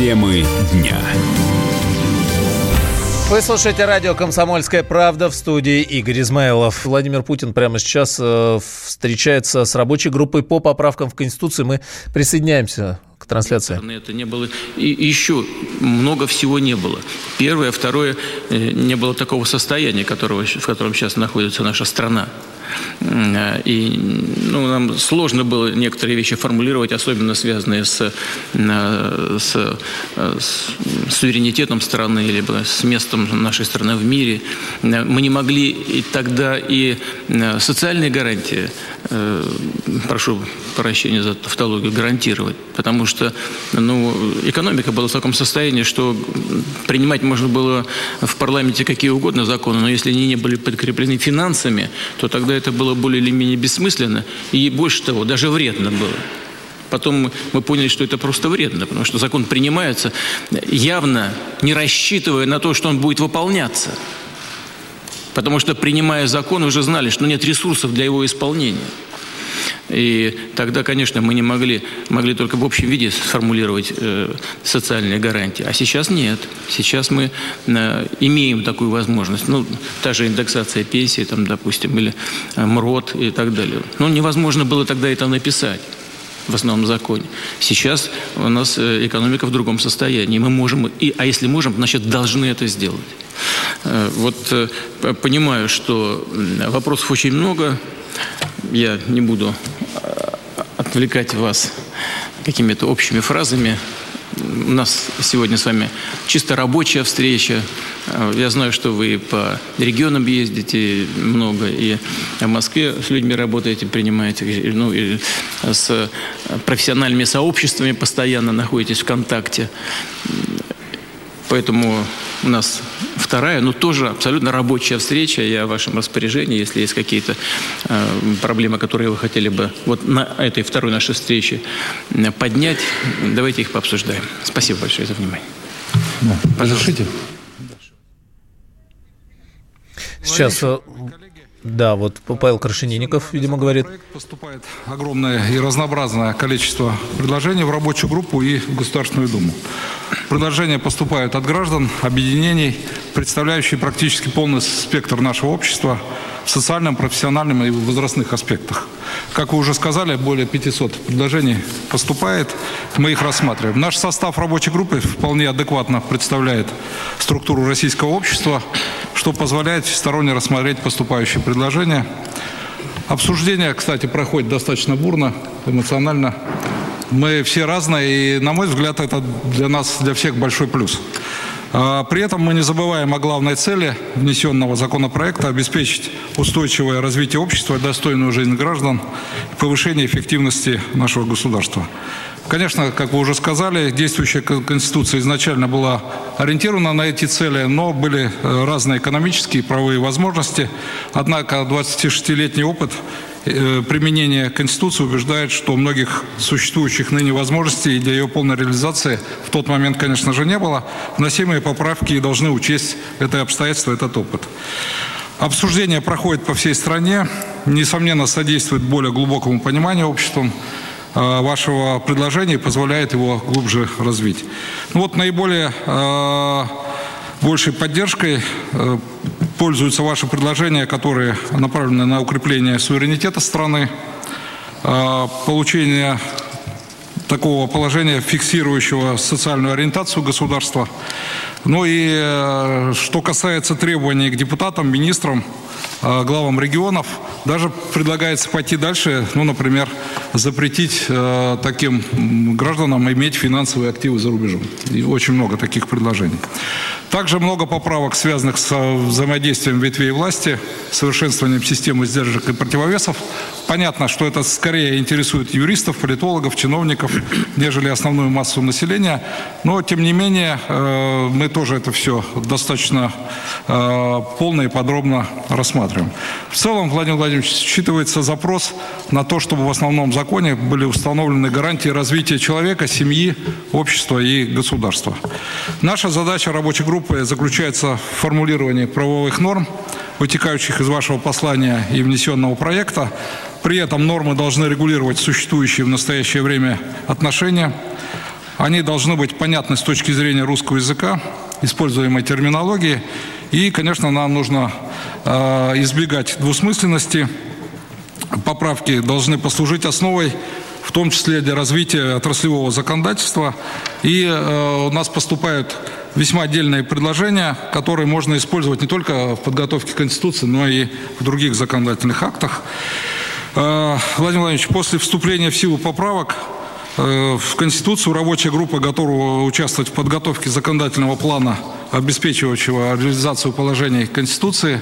Темы дня. Вы слушаете радио «Комсомольская правда» в студии Игорь Измайлов. Владимир Путин прямо сейчас э, встречается с рабочей группой по поправкам в Конституции. Мы присоединяемся к трансляции. Это не было. И еще много всего не было. Первое, второе, э, не было такого состояния, которого, в котором сейчас находится наша страна. И ну, нам сложно было некоторые вещи формулировать, особенно связанные с, э, с, э, с суверенитетом страны, либо с местом нашей страны в мире. Мы не могли и тогда и э, социальные гарантии, прошу прощения за тавтологию, гарантировать. Потому что ну, экономика была в таком состоянии, что принимать можно было в парламенте какие угодно законы, но если они не были подкреплены финансами, то тогда это было более или менее бессмысленно и больше того, даже вредно было. Потом мы поняли, что это просто вредно, потому что закон принимается явно не рассчитывая на то, что он будет выполняться. Потому что, принимая закон, уже знали, что нет ресурсов для его исполнения. И тогда, конечно, мы не могли, могли только в общем виде сформулировать э, социальные гарантии. А сейчас нет. Сейчас мы э, имеем такую возможность. Ну, та же индексация пенсии, там, допустим, или э, МРОД и так далее. Но невозможно было тогда это написать в основном законе. Сейчас у нас э, экономика в другом состоянии. Мы можем, и, а если можем, значит, должны это сделать. Э, вот э, понимаю, что вопросов очень много. Я не буду отвлекать вас какими-то общими фразами. У нас сегодня с вами чисто рабочая встреча. Я знаю, что вы по регионам ездите много, и в Москве с людьми работаете, принимаете, ну, и с профессиональными сообществами постоянно находитесь в контакте. Поэтому у нас вторая, но тоже абсолютно рабочая встреча. Я в вашем распоряжении, если есть какие-то э, проблемы, которые вы хотели бы вот на этой второй нашей встрече поднять, давайте их пообсуждаем. Спасибо большое за внимание. Да. Разрешите? Сейчас э, да, вот Павел Крашенинников, видимо, говорит. Поступает огромное и разнообразное количество предложений в рабочую группу и в Государственную Думу. Предложения поступают от граждан, объединений, представляющие практически полный спектр нашего общества в социальном, профессиональном и возрастных аспектах. Как вы уже сказали, более 500 предложений поступает, мы их рассматриваем. Наш состав рабочей группы вполне адекватно представляет структуру российского общества, что позволяет всесторонне рассмотреть поступающие предложения. Обсуждение, кстати, проходит достаточно бурно, эмоционально. Мы все разные, и, на мой взгляд, это для нас, для всех большой плюс. А, при этом мы не забываем о главной цели внесенного законопроекта – обеспечить устойчивое развитие общества, достойную жизнь граждан, повышение эффективности нашего государства. Конечно, как вы уже сказали, действующая Конституция изначально была ориентирована на эти цели, но были э, разные экономические и правовые возможности. Однако 26-летний опыт э, применения Конституции убеждает, что многих существующих ныне возможностей для ее полной реализации в тот момент, конечно же, не было. Вносимые поправки должны учесть это обстоятельство, этот опыт. Обсуждение проходит по всей стране, несомненно, содействует более глубокому пониманию обществом Э, вашего предложения и позволяет его глубже развить. Ну вот наиболее э, большей поддержкой э, пользуются ваши предложения, которые направлены на укрепление суверенитета страны, получение такого положения, фиксирующего социальную ориентацию государства. Ну и что касается требований к депутатам, министрам, главам регионов, даже предлагается пойти дальше, ну, например, запретить э, таким гражданам иметь финансовые активы за рубежом. И очень много таких предложений. Также много поправок, связанных с взаимодействием ветвей власти, совершенствованием системы сдержек и противовесов. Понятно, что это скорее интересует юристов, политологов, чиновников, нежели основную массу населения. Но, тем не менее, э, мы тоже это все достаточно э, полно и подробно рассматриваем. В целом, Владимир Владимирович, считывается запрос на то, чтобы в основном законе были установлены гарантии развития человека, семьи, общества и государства. Наша задача рабочей группы заключается в формулировании правовых норм, вытекающих из вашего послания и внесенного проекта. При этом нормы должны регулировать существующие в настоящее время отношения, Они должны быть понятны с точки зрения русского языка, используемой терминологии. И, конечно, нам нужно э, избегать двусмысленности. Поправки должны послужить основой в том числе для развития отраслевого законодательства. И э, у нас поступают весьма отдельные предложения, которые можно использовать не только в подготовке Конституции, но и в других законодательных актах. Э, Владимир Владимирович, после вступления в силу поправок в Конституцию рабочая группа готова участвовать в подготовке законодательного плана, обеспечивающего реализацию положений Конституции.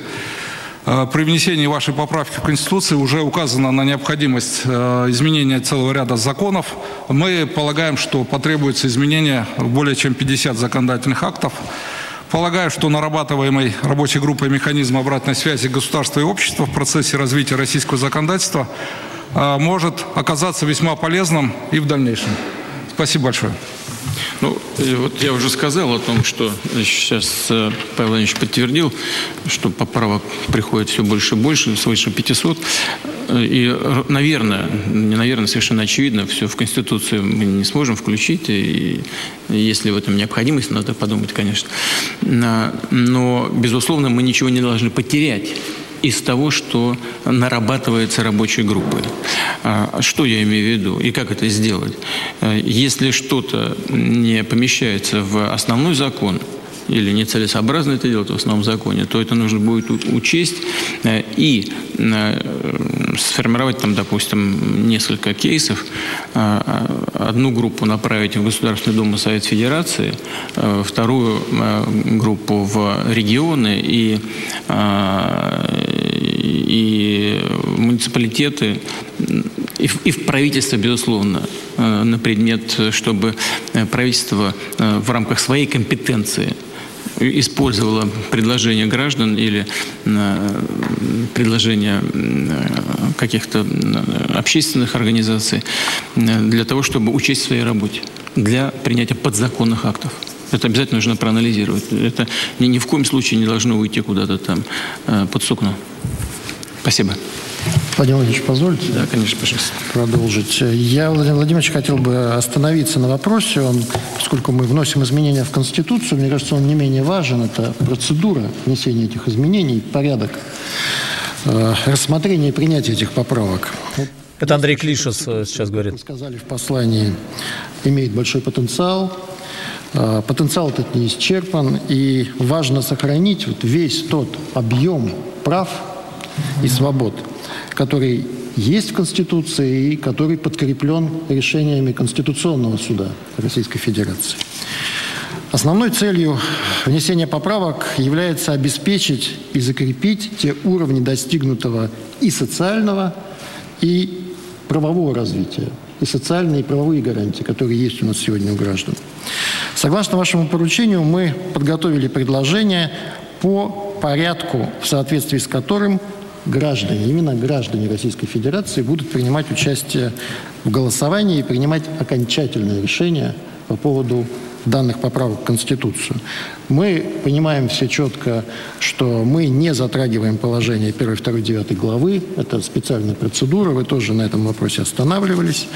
Э, при внесении вашей поправки в Конституцию уже указано на необходимость изменения целого ряда законов. Мы полагаем, что потребуется изменение более чем 50 законодательных актов. Полагаю, что нарабатываемый рабочей группой механизм обратной связи государства и общества в процессе развития российского законодательства может оказаться весьма полезным и в дальнейшем. Спасибо большое. Ну, вот я уже сказал о том, что сейчас э, Павел Иванович подтвердил, что поправок приходит все больше и больше, свыше 500. И, наверное, не наверное, совершенно очевидно, все в Конституцию мы не сможем включить, и если в этом необходимость, надо подумать, конечно. Но, безусловно, мы ничего не должны потерять из того, что нарабатывается рабочей группой. А, что я имею в виду и как это сделать? Э, если что-то не помещается в основной закон, или нецелесообразно это делать в основном законе, то это нужно будет учесть э, и э, сформировать там, допустим, несколько кейсов, одну группу направить в Государственную Думу Совет Федерации, вторую группу в регионы и, и муниципалитеты, и в, и в правительство, безусловно, на предмет, чтобы правительство в рамках своей компетенции использовала предложения граждан или э, предложения э, каких-то э, общественных организаций для того, чтобы учесть в своей работе для принятия подзаконных актов. Это обязательно нужно проанализировать. Это ни, ни в коем случае не должно уйти куда-то там под сукно. Спасибо. Владимир Владимирович, позвольте? Да, конечно, пожалуйста. Продолжить. Я, Владимир Владимирович, хотел бы остановиться на вопросе. Он, поскольку мы вносим изменения в Конституцию, мне кажется, он не менее важен. Это процедура внесения этих изменений, порядок э, рассмотрения и принятия этих поправок. Это Андрей Клишес э, сейчас говорит. Вы сказали в послании, имеет большой потенциал. Э, потенциал этот не исчерпан, и важно сохранить вот весь тот объем прав и свобод, который есть в Конституции и который подкреплен решениями Конституционного суда Российской Федерации. Основной целью внесения поправок является обеспечить и закрепить те уровни достигнутого и социального, и правового развития, и социальные и правовые гарантии, которые есть у нас сегодня у граждан. Согласно вашему поручению, мы подготовили предложение по порядку, в соответствии с которым граждане, именно граждане Российской Федерации будут принимать участие в голосовании и принимать окончательное решение по поводу данных поправок в Конституцию. Мы понимаем все четко, что мы не затрагиваем положение 1, 2, 9 главы. Это специальная процедура, вы тоже на этом вопросе останавливались.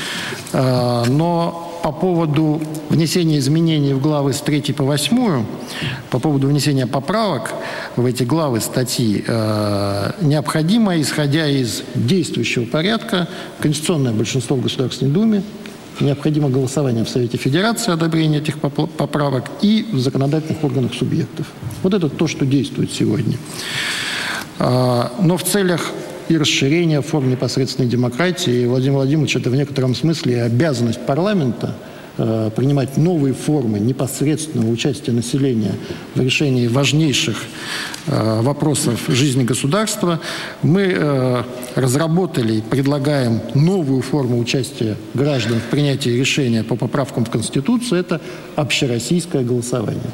А, но по поводу внесения изменений в главы с 3 по 8, по поводу внесения поправок в эти главы статьи, э, необходимо, исходя из действующего порядка, конституционное большинство в Государственной Думе, необходимо голосование в Совете Федерации, одобрение этих поправок и в законодательных органах субъектов. Вот это то, что действует сегодня. Э, но в целях и расширение форм непосредственной демократии. И Владимир Владимирович, это в некотором смысле обязанность парламента э, принимать новые формы непосредственного участия населения в решении важнейших э, вопросов жизни государства. Мы э, разработали и предлагаем новую форму участия граждан в принятии решения по поправкам в Конституцию. Это общероссийское голосование.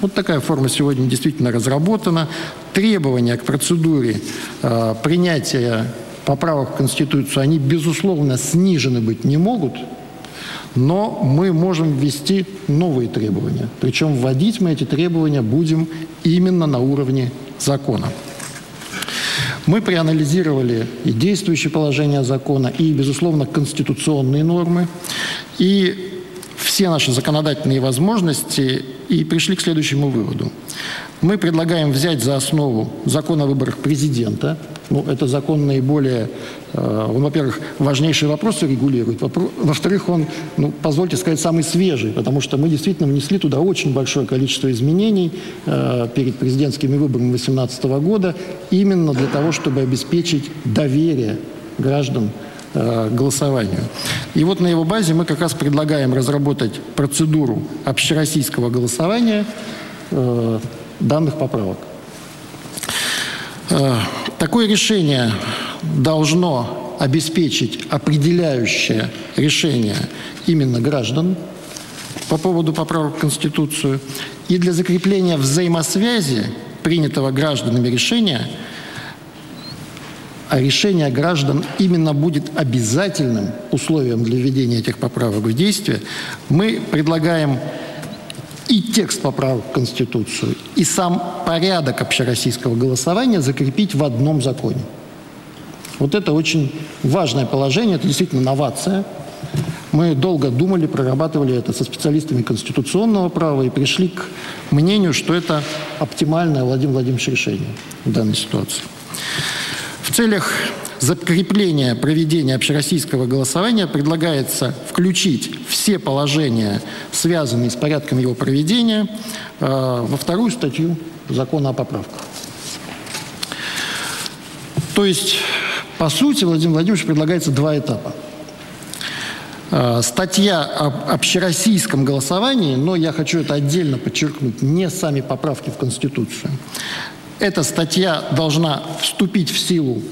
Вот такая форма сегодня действительно разработана. Требования к процедуре э, принятия поправок в Конституцию, они, безусловно, снижены быть не могут, но мы можем ввести новые требования. Причем вводить мы эти требования будем именно на уровне закона. Мы проанализировали и действующие положения закона, и, безусловно, конституционные нормы. И все наши законодательные возможности и пришли к следующему выводу. Мы предлагаем взять за основу закон о выборах президента. Ну, это закон наиболее, э, он, во-первых, важнейшие вопросы регулирует. Во-вторых, он, ну, позвольте сказать, самый свежий, потому что мы действительно внесли туда очень большое количество изменений э, перед президентскими выборами 2018 года именно для того, чтобы обеспечить доверие граждан голосованию. И вот на его базе мы как раз предлагаем разработать процедуру общероссийского голосования э, данных поправок. Э, такое решение должно обеспечить определяющее решение именно граждан по поводу поправок в Конституцию. И для закрепления взаимосвязи принятого гражданами решения, а решение граждан именно будет обязательным условием для введения этих поправок в действие, мы предлагаем и текст поправок в Конституцию, и сам порядок общероссийского голосования закрепить в одном законе. Вот это очень важное положение, это действительно новация. Мы долго думали, прорабатывали это со специалистами конституционного права и пришли к мнению, что это оптимальное Владимир Владимирович решение в данной ситуации. В целях закрепления проведения общероссийского голосования предлагается включить все положения, связанные с порядком его проведения, э, во вторую статью закона о поправках. То есть, по сути, Владимир Владимирович предлагается два этапа. Э, статья об общероссийском голосовании, но я хочу это отдельно подчеркнуть, не сами поправки в Конституцию. Эта статья должна вступить в силу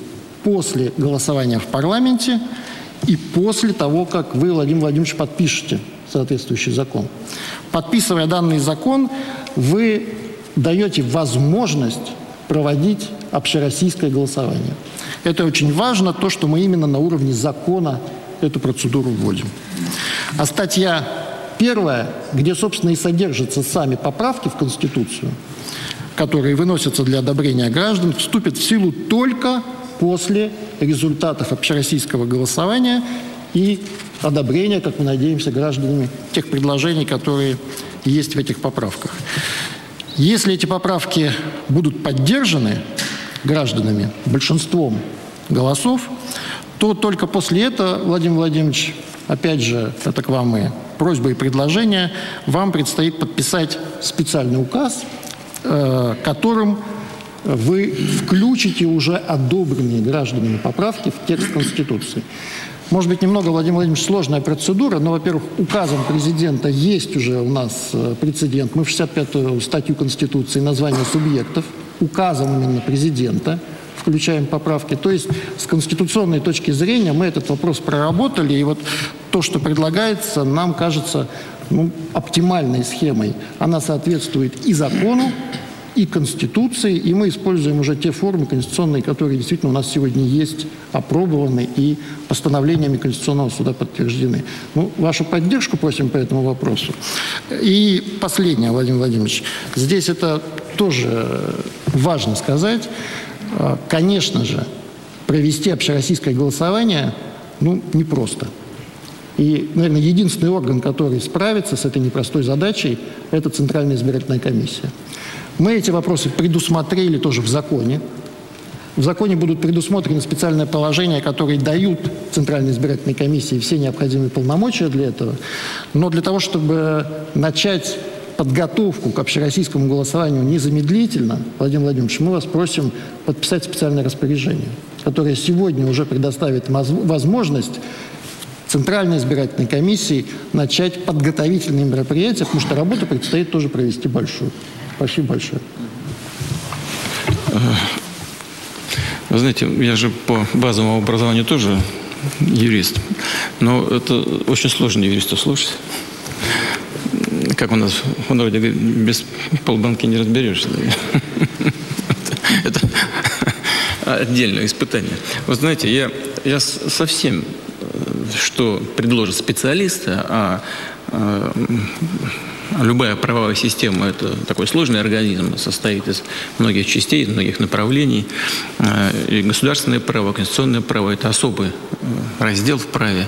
после голосования в парламенте и после того, как вы, Владимир Владимирович, подпишете соответствующий закон. Подписывая данный закон, вы даете возможность проводить общероссийское голосование. Это очень важно, то, что мы именно на уровне закона эту процедуру вводим. А статья первая, где, собственно, и содержатся сами поправки в Конституцию, которые выносятся для одобрения граждан, вступит в силу только после результатов общероссийского голосования и одобрения, как мы надеемся, гражданами тех предложений, которые есть в этих поправках. Если эти поправки будут поддержаны гражданами большинством голосов, то только после этого, Владимир Владимирович, опять же, это к вам и просьба и предложение, вам предстоит подписать специальный указ, которым вы включите уже одобренные гражданами поправки в текст Конституции. Может быть, немного, Владимир Владимирович, сложная процедура, но, во-первых, указом президента есть уже у нас э, прецедент. Мы в 65-ю статью Конституции название субъектов, указом именно президента включаем поправки. То есть с конституционной точки зрения мы этот вопрос проработали, и вот то, что предлагается, нам кажется ну, оптимальной схемой. Она соответствует и закону, и Конституции, и мы используем уже те формы конституционные, которые действительно у нас сегодня есть, опробованы и постановлениями Конституционного суда подтверждены. Ну, вашу поддержку просим по этому вопросу. И последнее, Владимир Владимирович, здесь это тоже важно сказать. А, конечно же, провести общероссийское голосование ну, непросто. И, наверное, единственный орган, который справится с этой непростой задачей, это Центральная избирательная комиссия. Мы эти вопросы предусмотрели тоже в законе. В законе будут предусмотрены специальные положения, которые дают Центральной избирательной комиссии все необходимые полномочия для этого. Но для того, чтобы начать подготовку к общероссийскому голосованию незамедлительно, Владимир Владимирович, мы вас просим подписать специальное распоряжение, которое сегодня уже предоставит возможность Центральной избирательной комиссии начать подготовительные мероприятия, потому что работу предстоит тоже провести большую. Спасибо большое. Вы знаете, я же по базовому образованию тоже юрист, но это очень сложно юриста слушать. Как у нас в народе без полбанки не разберешься. Это отдельное испытание. Вы знаете, я, я совсем, что предложит специалиста, а, а Любая правовая система – это такой сложный организм, состоит из многих частей, из многих направлений. Э, и государственное право, конституционное право – это особый э, раздел в праве.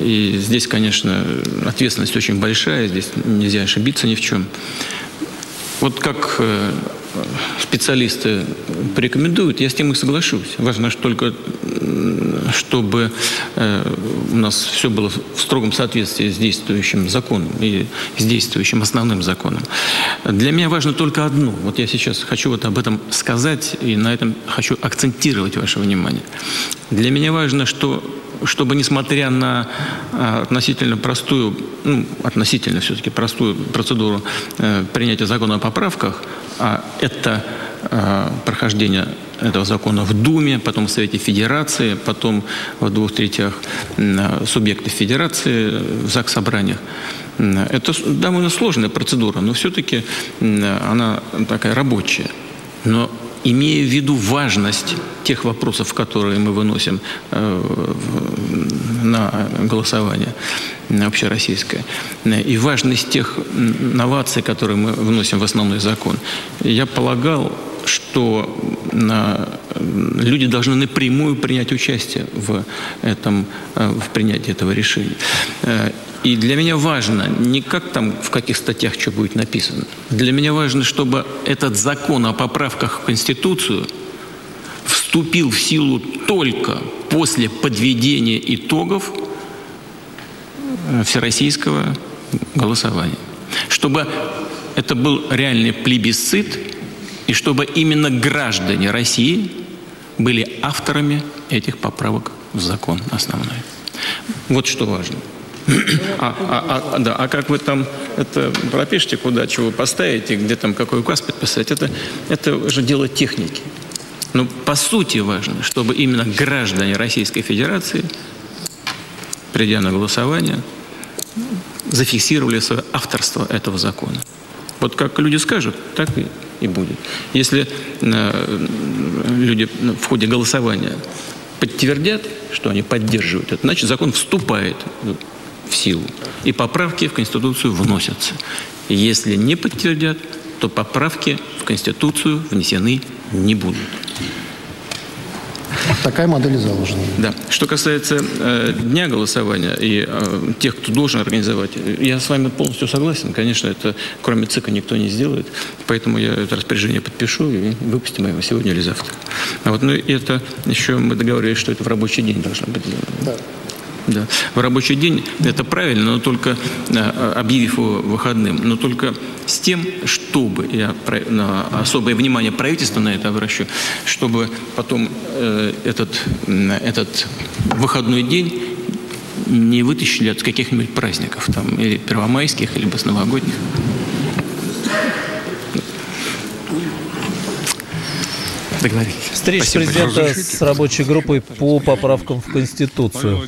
И здесь, конечно, ответственность очень большая, здесь нельзя ошибиться ни в чем. Вот как э, специалисты порекомендуют, я с тем и соглашусь. Важно только, чтобы э, у нас все было в строгом соответствии с действующим законом и с действующим основным законом. Для меня важно только одно. Вот я сейчас хочу вот об этом сказать и на этом хочу акцентировать ваше внимание. Для меня важно, что чтобы, несмотря на а, относительно простую, ну, относительно все-таки простую процедуру э, принятия закона о поправках, это э, прохождение этого закона в Думе, потом в Совете Федерации, потом в двух третях субъектов Федерации в ЗАГС собраниях. Это довольно сложная процедура, но все-таки она такая рабочая. Имея в виду важность тех вопросов, которые мы выносим э, на голосование общероссийское, и важность тех новаций, которые мы вносим в основной закон, я полагал, что люди должны напрямую принять участие в, этом, э, в принятии этого решения. Э, и для меня важно не как там в каких статьях что будет написано. Для меня важно, чтобы этот закон о поправках в Конституцию вступил в силу только после подведения итогов э, всероссийского голосования. Чтобы это был реальный плебисцит, и чтобы именно граждане России были авторами этих поправок в закон основной. Вот что важно. А, а, а, да, а как вы там это пропишете, куда чего поставите, где там какой указ подписать, это, это уже дело техники. Но по сути важно, чтобы именно граждане Российской Федерации, придя на голосование, зафиксировали свое авторство этого закона. Вот как люди скажут, так и, и будет. Если э, люди в ходе голосования подтвердят, что они поддерживают это, значит закон вступает в силу. И поправки в Конституцию вносятся. Если не подтвердят, то поправки в Конституцию внесены не будут. Такая модель заложена. Да. Что касается э, дня голосования и э, тех, кто должен организовать, я с вами полностью согласен. Конечно, это кроме ЦИКа никто не сделает. Поэтому я это распоряжение подпишу и выпустим его сегодня или завтра. А вот, ну, это еще мы договорились, что это в рабочий день должно быть сделано. Да. Да. В рабочий день это правильно, но только э, объявив его выходным, но только с тем, чтобы, я особое внимание правительства на это обращу, чтобы потом э, этот, этот выходной день не вытащили от каких-нибудь праздников, там, или первомайских, либо с новогодних. Договорились. Встреча Спасибо. президента с рабочей группой по поправкам в Конституцию.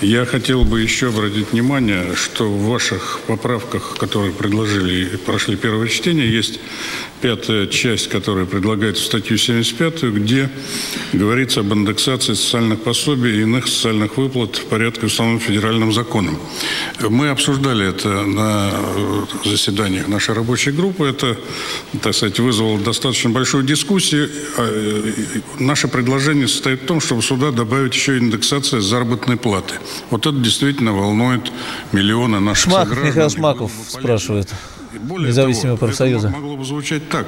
Я хотел бы еще обратить внимание, что в ваших поправках, которые предложили и прошли первое чтение, есть пятая часть, которая предлагается в статью 75, где говорится об индексации социальных пособий и иных социальных выплат в порядке установленном федеральным законом. Мы обсуждали это на э, заседаниях нашей рабочей группы. Это, так сказать, вызвало достаточно большую дискуссию. А, э, наше предложение состоит в том, чтобы сюда добавить еще индексация заработной платы. Вот это действительно волнует миллионы наших Шмак, сограждан. Михаил Шмаков спрашивает. Более Независимые того, профсоюза. могло бы звучать так.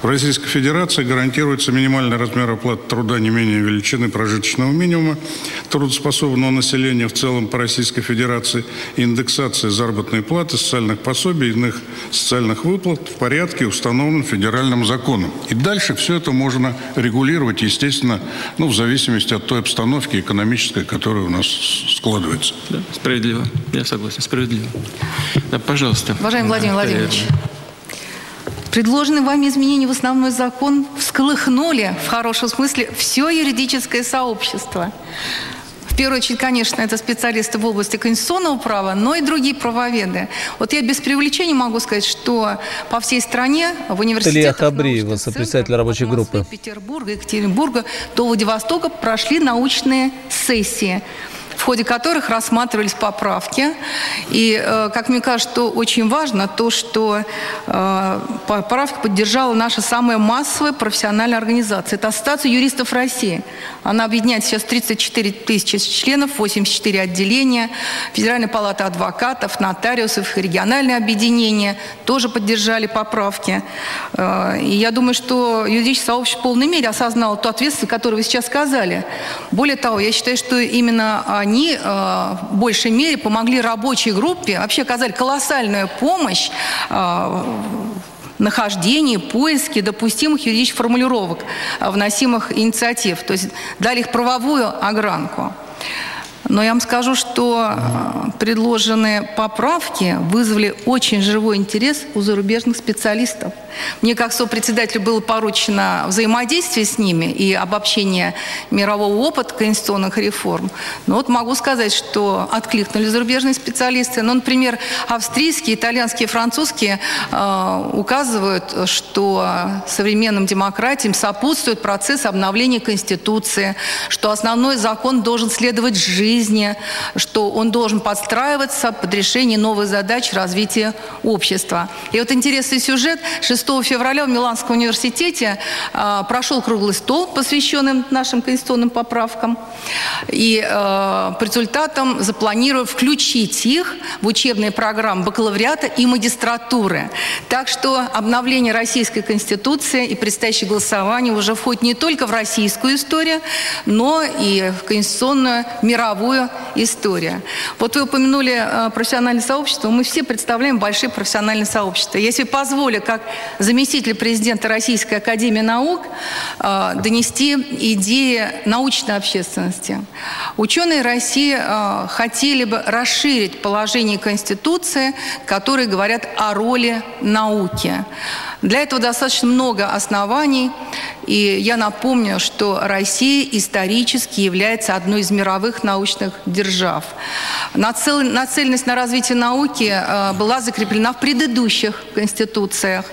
В Российской Федерации гарантируется минимальный размер оплаты труда не менее величины прожиточного минимума трудоспособного населения в целом по Российской Федерации, индексация заработной платы, социальных пособий и иных социальных выплат в порядке, установленном федеральным законом. И дальше все это можно регулировать, естественно, ну, в зависимости от той обстановки экономической, которая у нас складывается. Да, справедливо. Я согласен. Справедливо. Да, пожалуйста. Уважаемый Владимир Владимирович, Владимирович. Предложенные вами изменения в основной закон всколыхнули, в хорошем смысле, все юридическое сообщество. В первую очередь, конечно, это специалисты в области конституционного права, но и другие правоведы. Вот я без привлечения могу сказать, что по всей стране в университетах... Илья Хабриева, сопредседатель рабочей группы. Петербурга, Екатеринбурга до Владивостока прошли научные сессии в ходе которых рассматривались поправки. И, э, как мне кажется, очень важно, то, что э, поправки поддержала наша самая массовая профессиональная организация. Это Ассоциация юристов России. Она объединяет сейчас 34 тысячи членов, 84 отделения, Федеральная палата адвокатов, нотариусов, региональные объединения тоже поддержали поправки. Э, и я думаю, что юридическое сообщество в полной мере осознало ту ответственность, которую вы сейчас сказали. Более того, я считаю, что именно они э, в большей мере помогли рабочей группе, вообще оказали колоссальную помощь э, нахождении, поиске допустимых юридических формулировок, вносимых инициатив. То есть дали их правовую огранку. Но я вам скажу, что э, предложенные поправки вызвали очень живой интерес у зарубежных специалистов. Мне как сопредседателю было поручено взаимодействие с ними и обобщение мирового опыта конституционных реформ. Но вот могу сказать, что откликнули зарубежные специалисты. Ну, например, австрийские, итальянские, французские э, указывают, что современным демократиям сопутствует процесс обновления Конституции, что основной закон должен следовать жизни, жизни, что он должен подстраиваться под решение новых задач развития общества. И вот интересный сюжет. 6 февраля в Миланском университете э, прошел круглый стол, посвященный нашим конституционным поправкам. И э, по результатам запланировали включить их в учебные программы бакалавриата и магистратуры. Так что обновление Российской Конституции и предстоящее голосование уже входит не только в российскую историю, но и в конституционную мировую мировую историю. Вот вы упомянули э, профессиональное сообщество. Мы все представляем большие профессиональные сообщества. Если позволю, как заместитель президента Российской Академии Наук, э, донести идеи научной общественности. Ученые России э, хотели бы расширить положение Конституции, которые говорят о роли науки. Для этого достаточно много оснований. И я напомню, что Россия исторически является одной из мировых научных держав. Нацеленность на развитие науки э, была закреплена в предыдущих конституциях.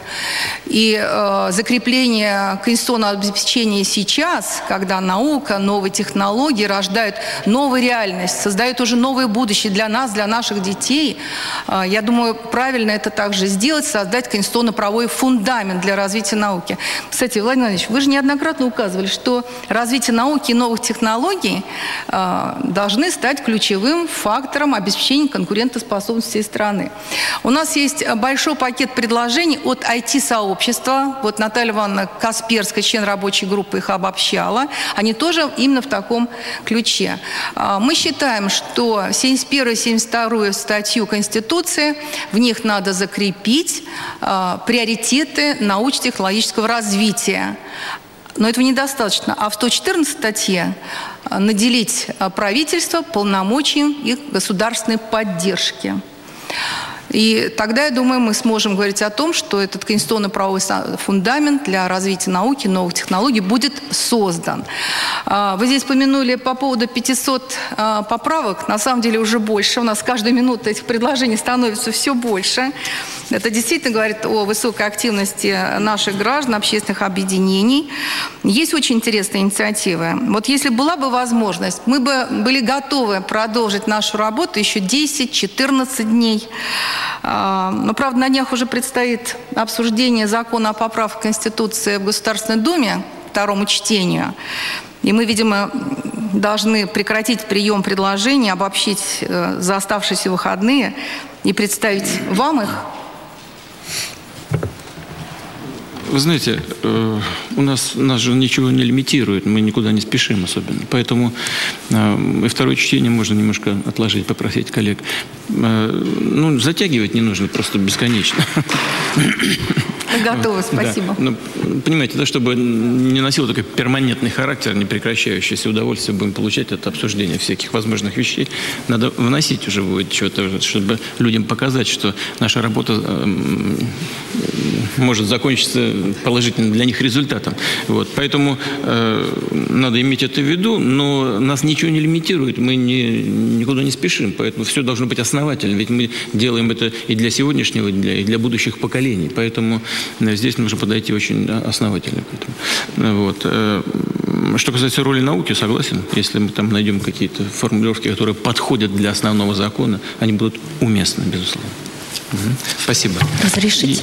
И э, закрепление конституционного обеспечения сейчас, когда наука, новые технологии рождают новую реальность, создают уже новое будущее для нас, для наших детей, э, я думаю, правильно это также сделать, создать конституционно-правовой фундамент для развития науки. Кстати, Владимир Владимирович, вы же неоднократно указывали, что развитие науки и новых технологий должны стать ключевым фактором обеспечения конкурентоспособности страны. У нас есть большой пакет предложений от IT-сообщества, общества. Вот Наталья Ивановна Касперская, член рабочей группы, их обобщала. Они тоже именно в таком ключе. А, мы считаем, что 71-72 статью Конституции, в них надо закрепить а, приоритеты научно-технологического развития. Но этого недостаточно. А в 114 статье а, наделить правительство полномочием их государственной поддержки. И тогда, я думаю, мы сможем говорить о том, что этот конституционно-правовой фундамент для развития науки, новых технологий будет создан. А, вы здесь упомянули по поводу 500 а, поправок. На самом деле уже больше. У нас каждую минуту этих предложений становится все больше. Это действительно говорит о высокой активности наших граждан, общественных объединений. Есть очень интересные инициативы. Вот если была бы возможность, мы бы были готовы продолжить нашу работу еще 10-14 дней. Но, правда, на днях уже предстоит обсуждение закона о поправке Конституции в Государственной Думе второму чтению. И мы, видимо, должны прекратить прием предложений, обобщить э, за оставшиеся выходные и представить вам их Вы знаете, э, у нас, нас же ничего не лимитирует, мы никуда не спешим особенно. Поэтому э, и второе чтение можно немножко отложить, попросить коллег. Э, ну, затягивать не нужно просто бесконечно. Готово, спасибо. Да. Ну, понимаете, да, чтобы не носило такой перманентный характер, непрекращающийся удовольствие будем получать от обсуждения всяких возможных вещей, надо вносить уже будет что-то, чтобы людям показать, что наша работа э, может закончиться положительным для них результатом. Вот. Поэтому э, надо иметь это в виду, но нас ничего не лимитирует, мы не, никуда не спешим, поэтому все должно быть основательно, ведь мы делаем это и для сегодняшнего дня, и для будущих поколений. Поэтому Здесь нужно подойти очень основательно к этому. Вот. Э, Что касается роли науки, согласен. Если мы там найдем какие-то формулировки, которые подходят для основного закона, они будут уместны, безусловно. Угу. Спасибо. Разрешите?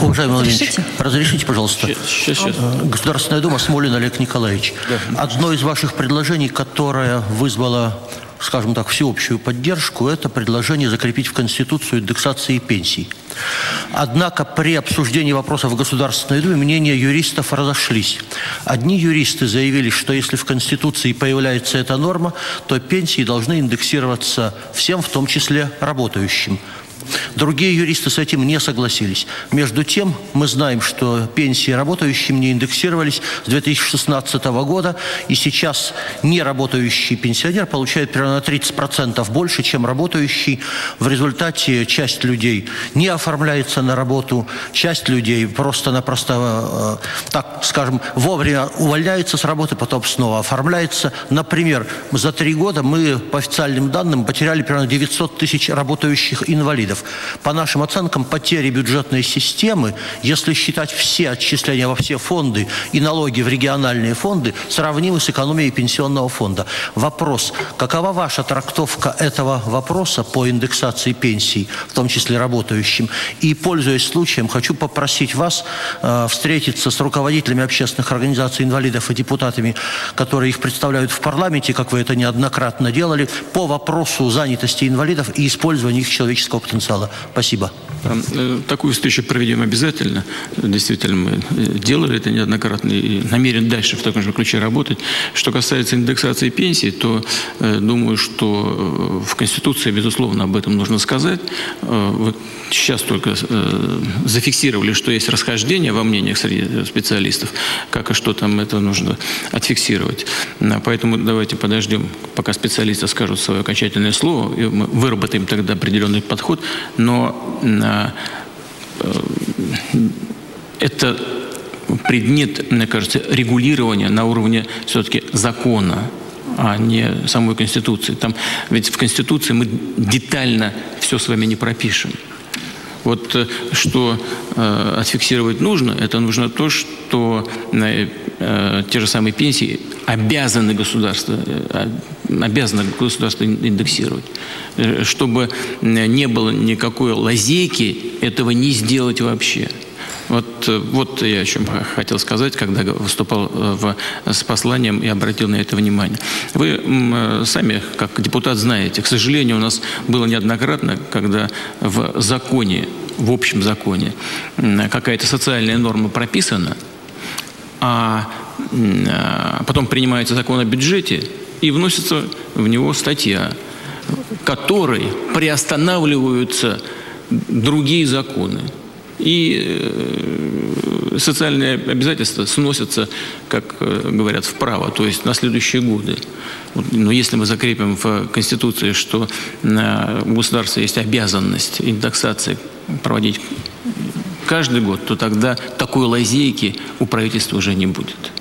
Уважаемый Владимир разрешите, пожалуйста. Сейчас, сейчас. Государственная Дума, Смолин Олег Николаевич. Да. Одно из ваших предложений, которое вызвало скажем так, всеобщую поддержку, это предложение закрепить в Конституцию индексации пенсий. Однако при обсуждении вопросов в Государственной Думе мнения юристов разошлись. Одни юристы заявили, что если в Конституции появляется эта норма, то пенсии должны индексироваться всем, в том числе работающим. Другие юристы с этим не согласились. Между тем, мы знаем, что пенсии работающим не индексировались с 2016 года, и сейчас неработающий пенсионер получает примерно на 30% больше, чем работающий. В результате часть людей не оформляется на работу, часть людей просто-напросто, э, так скажем, вовремя увольняется с работы, потом снова оформляется. Например, за три года мы, по официальным данным, потеряли примерно 900 тысяч работающих инвалидов инвалидов. По нашим оценкам, потери бюджетной системы, если считать все отчисления во все фонды и налоги в региональные фонды, сравнимы с экономией пенсионного фонда. Вопрос, какова ваша трактовка этого вопроса по индексации пенсий, в том числе работающим? И, пользуясь случаем, хочу попросить вас э, встретиться с руководителями общественных организаций инвалидов и депутатами, которые их представляют в парламенте, как вы это неоднократно делали, по вопросу занятости инвалидов и использования их человеческого потенциала потенциала. Спасибо. Э, такую встречу проведем обязательно. Действительно, мы э, делали это неоднократно и намерен дальше в таком же ключе работать. Что касается индексации пенсий, то э, думаю, что в Конституции, безусловно, об этом нужно сказать. Вот сейчас только зафиксировали, что есть расхождение во мнениях среди специалистов, как и что там это нужно отфиксировать. Поэтому давайте подождем, пока специалисты скажут свое окончательное слово, и мы выработаем тогда определенный подход но э, это предмет, мне кажется, регулирования на уровне все-таки закона, а не самой Конституции. Там, ведь в Конституции мы детально все с вами не пропишем. Вот э, что э, отфиксировать нужно, это нужно то, что э, э, те же самые пенсии обязаны государство, э, обязано государство индексировать. Э, чтобы не было никакой лазейки этого не сделать вообще. Вот, э, вот я о чем хотел сказать, когда выступал э, в, с посланием и обратил на это внимание. Вы сами, как депутат, знаете, к сожалению, у нас было неоднократно, когда в законе, в общем законе, какая-то социальная норма прописана, а, а потом принимается закон о бюджете, и вносится в него статья, которой приостанавливаются другие законы. И э, социальные обязательства сносятся, как э, говорят, вправо, то есть на следующие годы. Но если мы закрепим в Конституции, что у государства есть обязанность индексации проводить каждый год, то тогда такой лазейки у правительства уже не будет.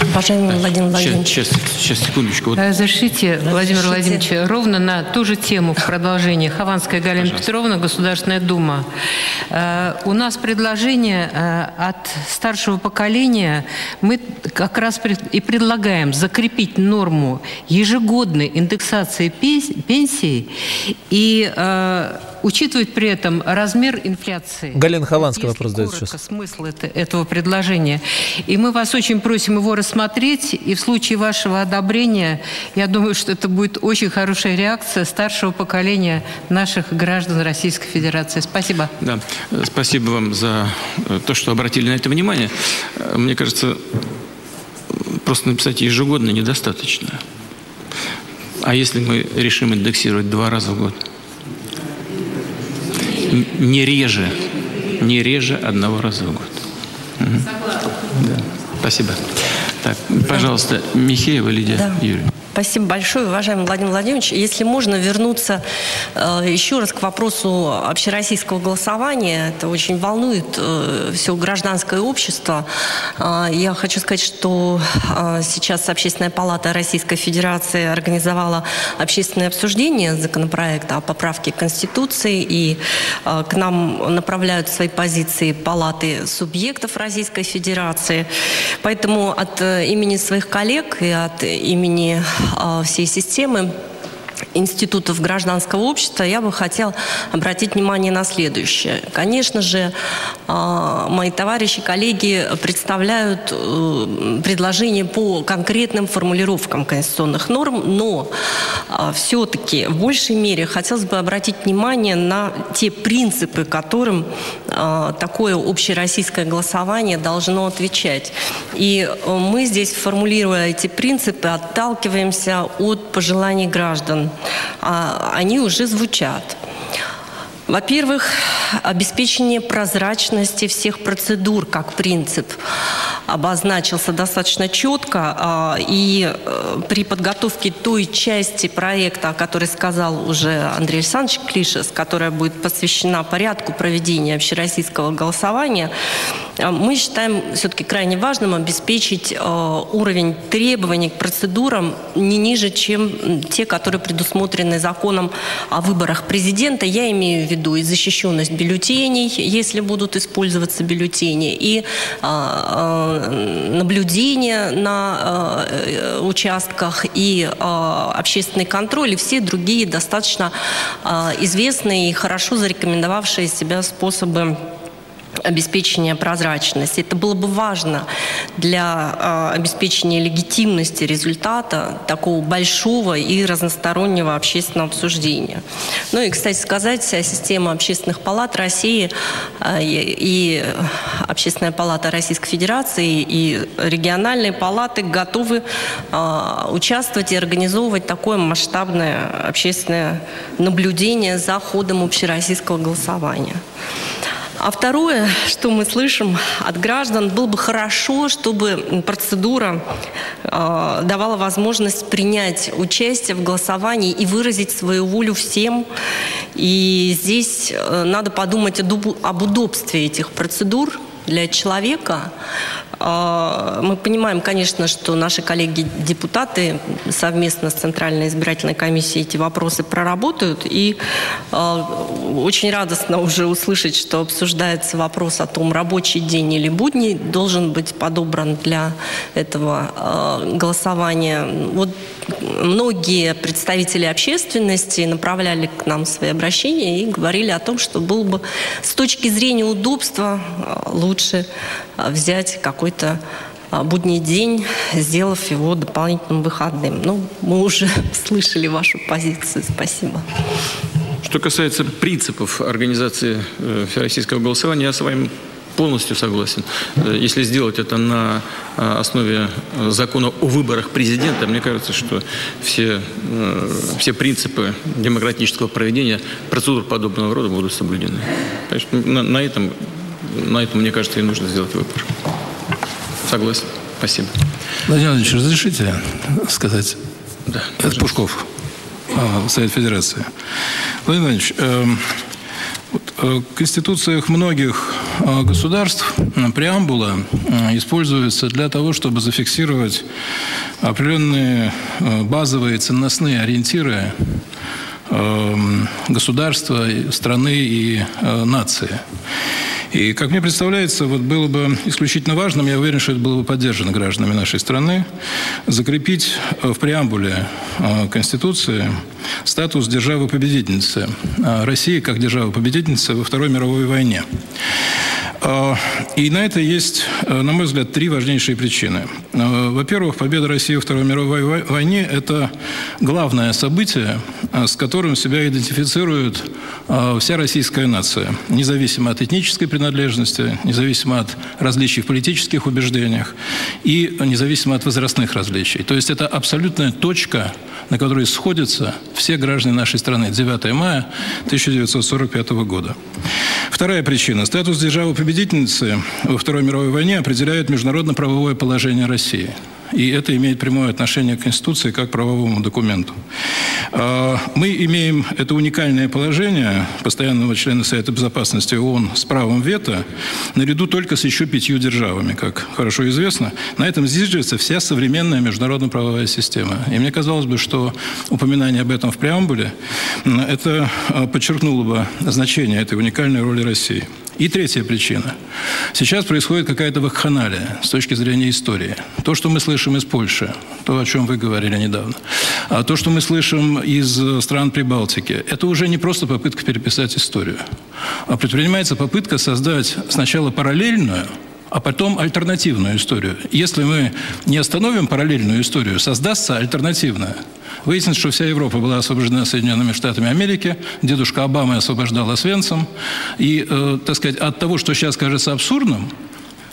Уважаемый Владимир Владимирович. Сейчас, сейчас, сейчас секундочку. Вот. Разрешите, Владимир Владимирович, ровно на ту же тему в продолжении. Хованская Галина Пожалуйста. Петровна, Государственная Дума. Э, у нас предложение э, от старшего поколения. Мы как раз и предлагаем закрепить норму ежегодной индексации пенсий и э, учитывать при этом размер инфляции. Галина Хованская вопрос задает сейчас. смысл это, этого предложения. И мы вас очень просим его рассмотреть, и в случае вашего одобрения, я думаю, что это будет очень хорошая реакция старшего поколения наших граждан Российской Федерации. Спасибо. Да, спасибо вам за э, то, что обратили на это внимание. Э, мне кажется, просто написать ежегодно недостаточно. А если мы решим индексировать два раза в год? Не реже, не реже одного раза в год. Угу. Да. Спасибо. Так, пожалуйста, Михеева Лидия да. Юрьевна. Спасибо большое, уважаемый Владимир Владимирович. Если можно вернуться э, еще раз к вопросу общероссийского голосования, это очень волнует э, все гражданское общество. Э, я хочу сказать, что э, сейчас Общественная палата Российской Федерации организовала общественное обсуждение законопроекта о поправке Конституции, и э, к нам направляют свои позиции палаты субъектов Российской Федерации. Поэтому от э, имени своих коллег и от имени э, всей системы институтов гражданского общества, я бы хотела обратить внимание на следующее. Конечно же, а, мои товарищи, коллеги представляют э, предложения по конкретным формулировкам конституционных норм, но а, все-таки в большей мере хотелось бы обратить внимание на те принципы, которым а, такое общероссийское голосование должно отвечать. И э, мы здесь, формулируя эти принципы, отталкиваемся от пожеланий граждан а, они уже звучат. Во-первых, обеспечение прозрачности всех процедур как принцип обозначился достаточно четко. А, и э, при подготовке той части проекта, о которой сказал уже Андрей Александрович Клишес, которая будет посвящена порядку проведения общероссийского голосования, э, мы считаем все-таки крайне важным обеспечить э, уровень требований к процедурам не ниже, чем те, которые предусмотрены законом о выборах президента. Я имею в виду и защищенность бюллетеней, если будут использоваться бюллетени, и а, наблюдение на э, участках и общественный контроль и все другие достаточно известные и хорошо зарекомендовавшие себя способы обеспечения прозрачности. Это было бы важно для э, обеспечения легитимности результата такого большого и разностороннего общественного обсуждения. Ну и, кстати сказать, вся система общественных палат России э, и, Общественная палата Российской Федерации и региональные палаты готовы э, участвовать и организовывать такое масштабное общественное наблюдение за ходом общероссийского голосования. А второе, что мы слышим от граждан, было бы хорошо, чтобы процедура э, давала возможность принять участие в голосовании и выразить свою волю всем. И здесь э, надо подумать об удобстве этих процедур для человека, мы понимаем, конечно, что наши коллеги-депутаты совместно с Центральной избирательной комиссией эти вопросы проработают. И а, очень радостно уже услышать, что обсуждается вопрос о том, рабочий день или будний должен быть подобран для этого а, голосования. Вот многие представители общественности направляли к нам свои обращения и говорили о том, что было бы с точки зрения удобства лучше взять какой-то а, будний день, сделав его дополнительным выходным. Ну, мы уже слышали вашу позицию. Спасибо. Что касается принципов организации э, всероссийского голосования, я с вами полностью согласен. Э, если сделать это на э, основе закона о выборах президента, мне кажется, что все, все принципы демократического проведения процедур подобного рода будут соблюдены. На, на этом на этом, мне кажется, и нужно сделать выбор. Согласен. Спасибо. Владимир Владимирович, разрешите сказать? Да. Это Пушков, а, Совет Федерации. Владимир Владимирович, э, э, в конституциях многих э, государств преамбула используется для того, чтобы зафиксировать определенные базовые ценностные ориентиры государства, страны и нации. И, как мне представляется, вот было бы исключительно важным, я уверен, что это было бы поддержано гражданами нашей страны, закрепить в преамбуле а, Конституции статус державы-победительницы а, России как державы-победительницы во Второй мировой войне. А, и на это есть, э, на мой взгляд, три важнейшие причины. Э, во-первых, победа России во Второй мировой войне – это главное событие, э, с которым себя идентифицирует вся российская нация, независимо от этнической принадлежности, независимо от различий в политических убеждениях и независимо от возрастных различий. То есть это абсолютная точка, на которой сходятся все граждане нашей страны. 9 мая 1945 года. Вторая причина. Статус державы победительницы во Второй мировой войне определяет международно-правовое положение России. И это имеет прямое отношение к Конституции как правовому документу. А, мы имеем это уникальное положение постоянного члена Совета Безопасности ООН с правом вето наряду только с еще пятью державами, как хорошо известно. На этом зиждется вся современная международно-правовая система. И мне казалось бы, что упоминание об этом в преамбуле это а, подчеркнуло бы значение этой уникальной роли России. И третья причина. Сейчас происходит какая-то вакханалия с точки зрения истории. То, что мы слышим из Польши, то, о чем вы говорили недавно, а то, что мы слышим из стран Прибалтики, это уже не просто попытка переписать историю, а предпринимается попытка создать сначала параллельную, а потом альтернативную историю. Если мы не остановим параллельную историю, создастся альтернативная. Выяснится, что вся Европа была освобождена Соединенными Штатами Америки, дедушка Обамы освобождал Освенцим. И, э, так сказать, от того, что сейчас кажется абсурдным,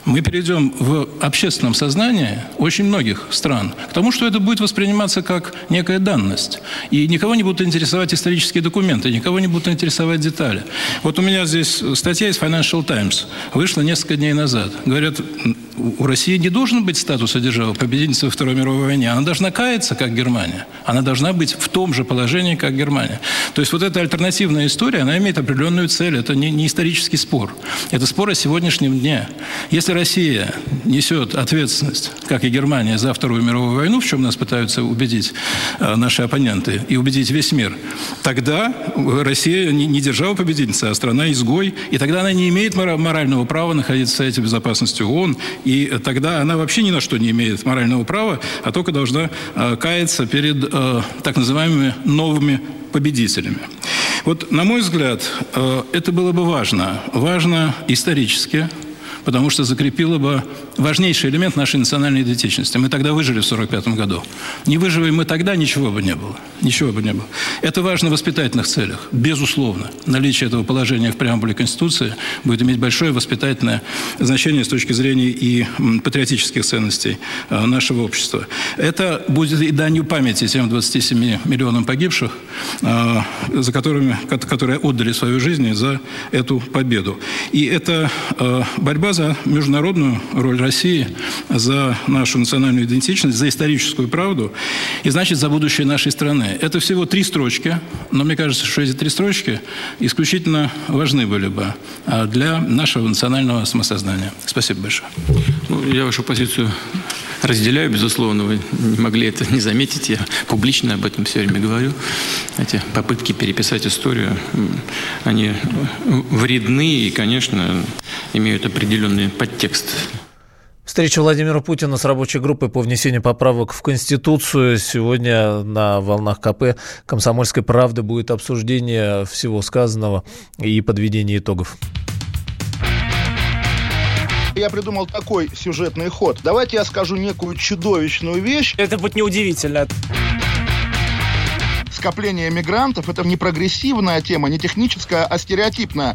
мы перейдем в общественном сознании очень многих стран к тому, что это будет восприниматься как некая данность. И никого не будут интересовать исторические документы, никого не будут интересовать детали. Вот у меня здесь статья из Financial Times вышла несколько дней назад. Говорят, у России не должен быть статуса державы победительницы во Второй мировой войне. Она должна каяться, как Германия. Она должна быть в том же положении, как Германия. То есть вот эта альтернативная история, она имеет определенную цель. Это не, не исторический спор. Это спор о сегодняшнем дне. Если Россия несет ответственность, как и Германия, за Вторую мировую войну, в чем нас пытаются убедить э, наши оппоненты, и убедить весь мир, тогда Россия не, не держава-победительница, а страна-изгой, и тогда она не имеет морального права находиться в Совете Безопасности ООН и тогда она вообще ни на что не имеет морального права, а только должна э, каяться перед э, так называемыми новыми победителями. Вот, на мой взгляд, э, это было бы важно. Важно исторически, потому что закрепило бы важнейший элемент нашей национальной идентичности. Мы тогда выжили в 1945 году. Не выживем мы тогда, ничего бы не было. Ничего бы не было. Это важно в воспитательных целях. Безусловно. Наличие этого положения в преамбуле Конституции будет иметь большое воспитательное значение с точки зрения и патриотических ценностей э, нашего общества. Это будет и данью памяти тем 27 миллионам погибших, э, за которыми, которые отдали свою жизнь за эту победу. И это э, борьба за международную роль России, за нашу национальную идентичность, за историческую правду и, значит, за будущее нашей страны. Это всего три строчки, но мне кажется, что эти три строчки исключительно важны были бы а, для нашего национального самосознания. Спасибо большое. Ну, я вашу позицию разделяю, безусловно, вы не могли это не заметить. Я публично об этом все время говорю. Эти попытки переписать историю, они вредны и, конечно, имеют определенный подтекст. Встреча Владимира Путина с рабочей группой по внесению поправок в Конституцию. Сегодня на волнах КП «Комсомольской правды» будет обсуждение всего сказанного и подведение итогов я придумал такой сюжетный ход. Давайте я скажу некую чудовищную вещь. Это будет неудивительно. Скопление мигрантов – это не прогрессивная тема, не техническая, а стереотипная.